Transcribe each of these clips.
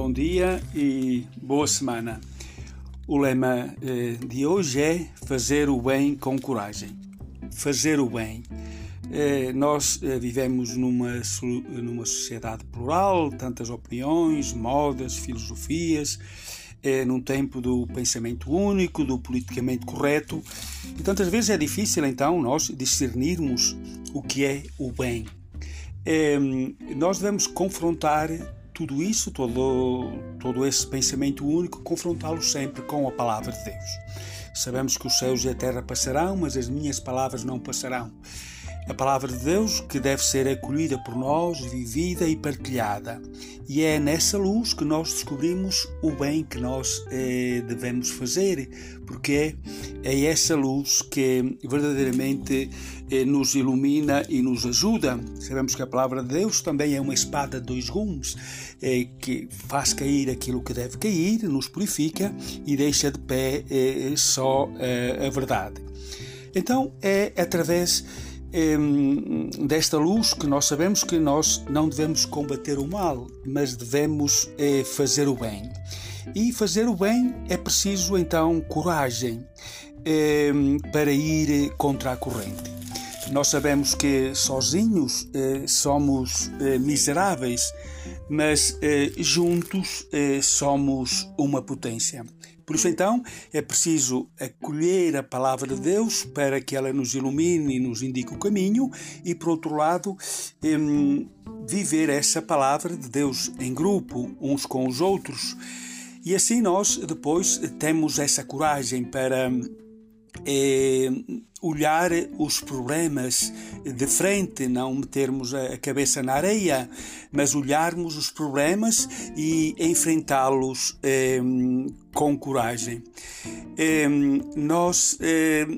bom dia e boa semana. O lema eh, de hoje é fazer o bem com coragem. Fazer o bem. Eh, nós eh, vivemos numa, numa sociedade plural, tantas opiniões, modas, filosofias, num tempo do pensamento único, do politicamente correto, e tantas vezes é difícil então nós discernirmos o que é o bem. nós devemos confrontar tudo isso, todo, todo esse pensamento único, confrontá-lo sempre com a palavra de Deus. Sabemos que os céus e a terra passarão, mas as minhas palavras não passarão. A palavra de Deus que deve ser acolhida por nós, vivida e partilhada. E é nessa luz que nós descobrimos o bem que nós eh, devemos fazer, porque é, é essa luz que verdadeiramente eh, nos ilumina e nos ajuda. Sabemos que a palavra de Deus também é uma espada de dois gumes, eh, que faz cair aquilo que deve cair, nos purifica e deixa de pé eh, só a verdade. Então é através desta luz que nós sabemos que nós não devemos combater o mal, mas devemos fazer o bem. E fazer o bem é preciso então coragem para ir contra a corrente. Nós sabemos que sozinhos eh, somos eh, miseráveis, mas juntos somos uma potência. Por isso, então, é preciso acolher a palavra de Deus para que ela nos ilumine e nos indique o caminho, e, por outro lado, viver essa palavra de Deus em grupo, uns com os outros. E assim nós depois temos essa coragem para é olhar os problemas de frente, não metermos a cabeça na areia, mas olharmos os problemas e enfrentá-los é, com coragem. É, nós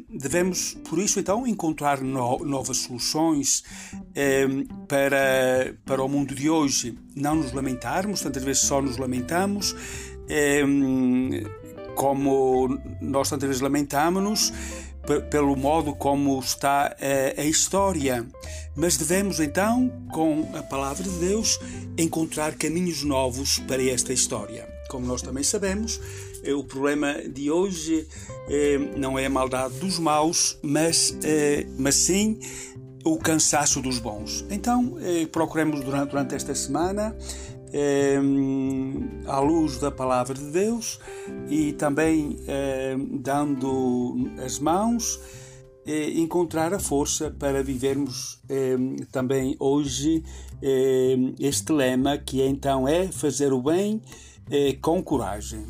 devemos, por isso, então, encontrar no, novas soluções para, para o mundo de hoje. Não nos lamentarmos, tantas vezes só nos lamentamos como nós tantas vezes lamentamos-nos pelo modo como está a, a, história, mas devemos então, com a palavra de Deus, encontrar caminhos novos para esta história. Como nós também sabemos, eh, o problema de hoje eh, não é a maldade dos maus, mas, eh, mas sim o cansaço dos bons. Então, procuremos durante, durante esta semana é, à luz da palavra de Deus e também é, dando as mãos, é, encontrar a força para vivermos também hoje este lema que então é fazer o bem com coragem.